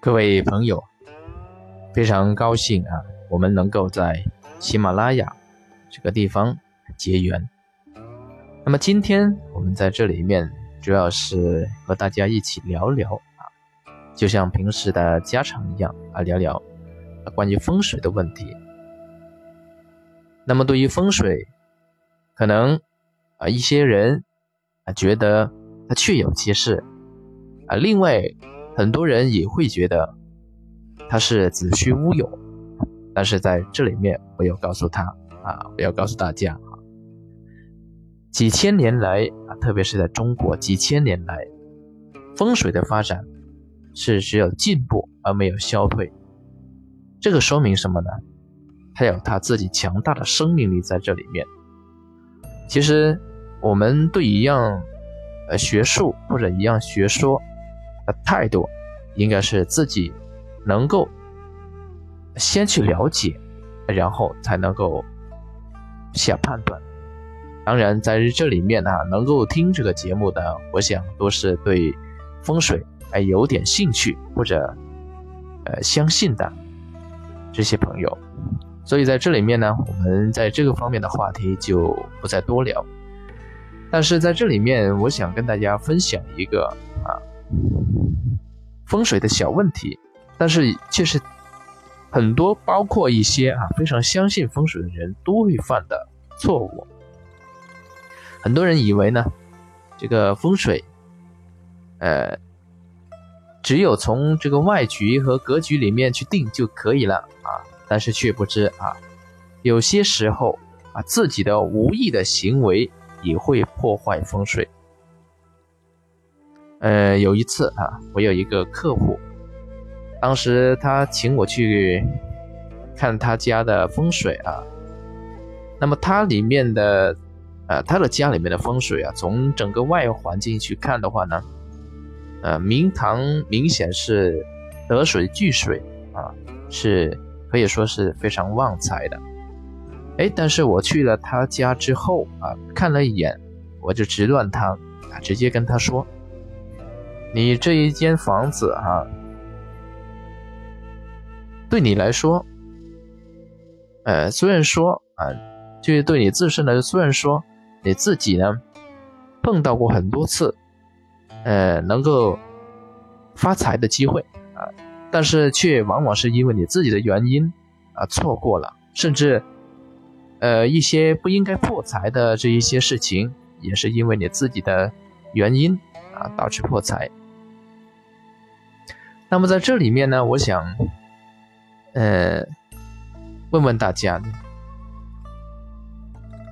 各位朋友，非常高兴啊，我们能够在喜马拉雅这个地方结缘。那么今天我们在这里面主要是和大家一起聊聊啊，就像平时的家常一样啊，聊聊关于风水的问题。那么对于风水，可能啊一些人啊觉得它确有其事啊，另外。很多人也会觉得他是子虚乌有，但是在这里面，我要告诉他啊，我要告诉大家啊，几千年来啊，特别是在中国，几千年来风水的发展是只有进步而没有消退。这个说明什么呢？它有它自己强大的生命力在这里面。其实我们对一样呃学术或者一样学说。态度应该是自己能够先去了解，然后才能够下判断。当然，在这里面啊，能够听这个节目的，我想都是对风水还有点兴趣或者呃相信的这些朋友。所以在这里面呢，我们在这个方面的话题就不再多聊。但是在这里面，我想跟大家分享一个啊。风水的小问题，但是却是很多，包括一些啊非常相信风水的人都会犯的错误。很多人以为呢，这个风水，呃，只有从这个外局和格局里面去定就可以了啊，但是却不知啊，有些时候啊自己的无意的行为也会破坏风水。呃，有一次啊，我有一个客户，当时他请我去看他家的风水啊。那么他里面的，呃，他的家里面的风水啊，从整个外环境去看的话呢，呃，明堂明显是得水聚水啊，是可以说是非常旺财的。哎，但是我去了他家之后啊，看了一眼，我就直断他啊，直接跟他说。你这一间房子啊，对你来说，呃，虽然说啊，就是对你自身来说，虽然说你自己呢碰到过很多次，呃，能够发财的机会啊，但是却往往是因为你自己的原因啊错过了，甚至呃一些不应该破财的这一些事情，也是因为你自己的原因啊导致破财。那么在这里面呢，我想，呃，问问大家，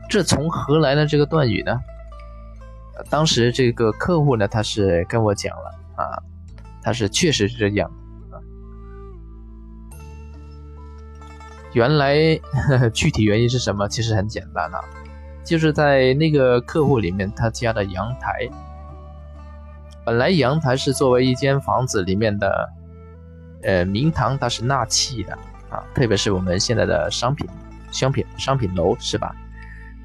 这从何来的这个断语呢？当时这个客户呢，他是跟我讲了啊，他是确实是这样啊。原来 具体原因是什么？其实很简单啊，就是在那个客户里面，他家的阳台。本来阳台是作为一间房子里面的，呃，明堂，它是纳气的啊，特别是我们现在的商品、商品、商品楼是吧？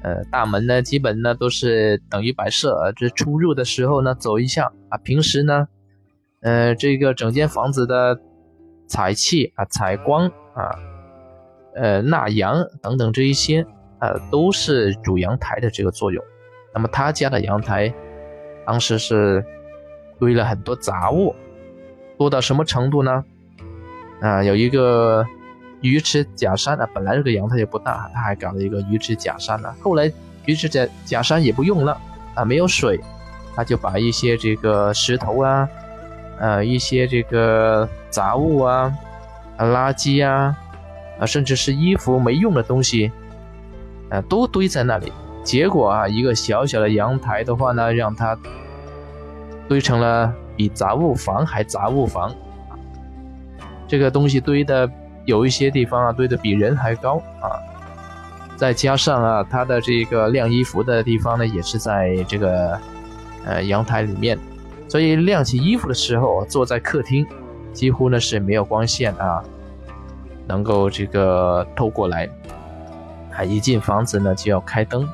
呃，大门呢，基本呢都是等于摆设，这出入的时候呢走一下啊。平时呢，呃，这个整间房子的采气啊、采光啊、呃纳阳等等这一些啊，都是主阳台的这个作用。那么他家的阳台，当时是。堆了很多杂物，多到什么程度呢？啊，有一个鱼池假山啊，本来这个阳台也不大，他还搞了一个鱼池假山呢。后来鱼池假假山也不用了啊，没有水，他就把一些这个石头啊，呃，一些这个杂物啊，垃圾啊，啊，甚至是衣服没用的东西，啊，都堆在那里。结果啊，一个小小的阳台的话呢，让他。堆成了比杂物房还杂物房，这个东西堆的有一些地方啊，堆的比人还高啊。再加上啊，它的这个晾衣服的地方呢，也是在这个呃阳台里面，所以晾起衣服的时候，坐在客厅，几乎呢是没有光线啊，能够这个透过来，啊，一进房子呢就要开灯，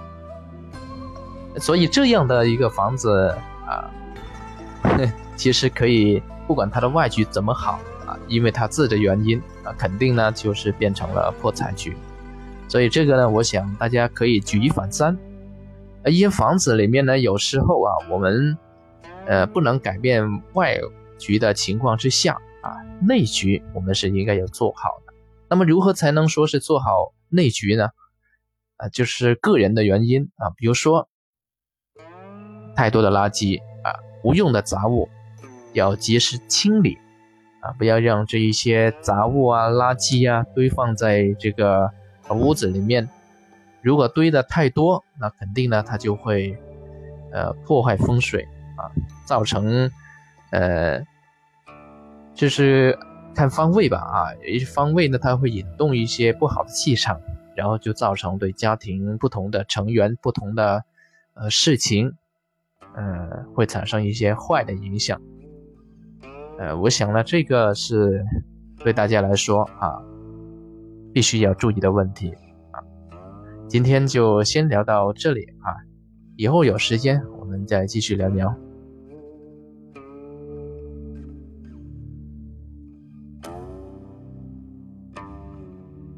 所以这样的一个房子啊。其实可以，不管他的外局怎么好啊因为它字的原因啊，肯定呢就是变成了破财局。所以这个呢，我想大家可以举一反三。一间房子里面呢，有时候啊，我们呃不能改变外局的情况之下啊，内局我们是应该要做好的。那么如何才能说是做好内局呢？啊，就是个人的原因啊，比如说太多的垃圾，无用的杂物要及时清理啊，不要让这一些杂物啊、垃圾啊堆放在这个。屋子里面，如果堆的太多，那肯定呢，它就会，呃，破坏风水啊，造成，呃，就是看方位吧啊，有一些方位呢，它会引动一些不好的气场，然后就造成对家庭不同的成员、不同的呃事情，呃，会产生一些坏的影响。呃，我想呢，这个是对大家来说啊。必须要注意的问题啊，今天就先聊到这里啊，以后有时间我们再继续聊聊。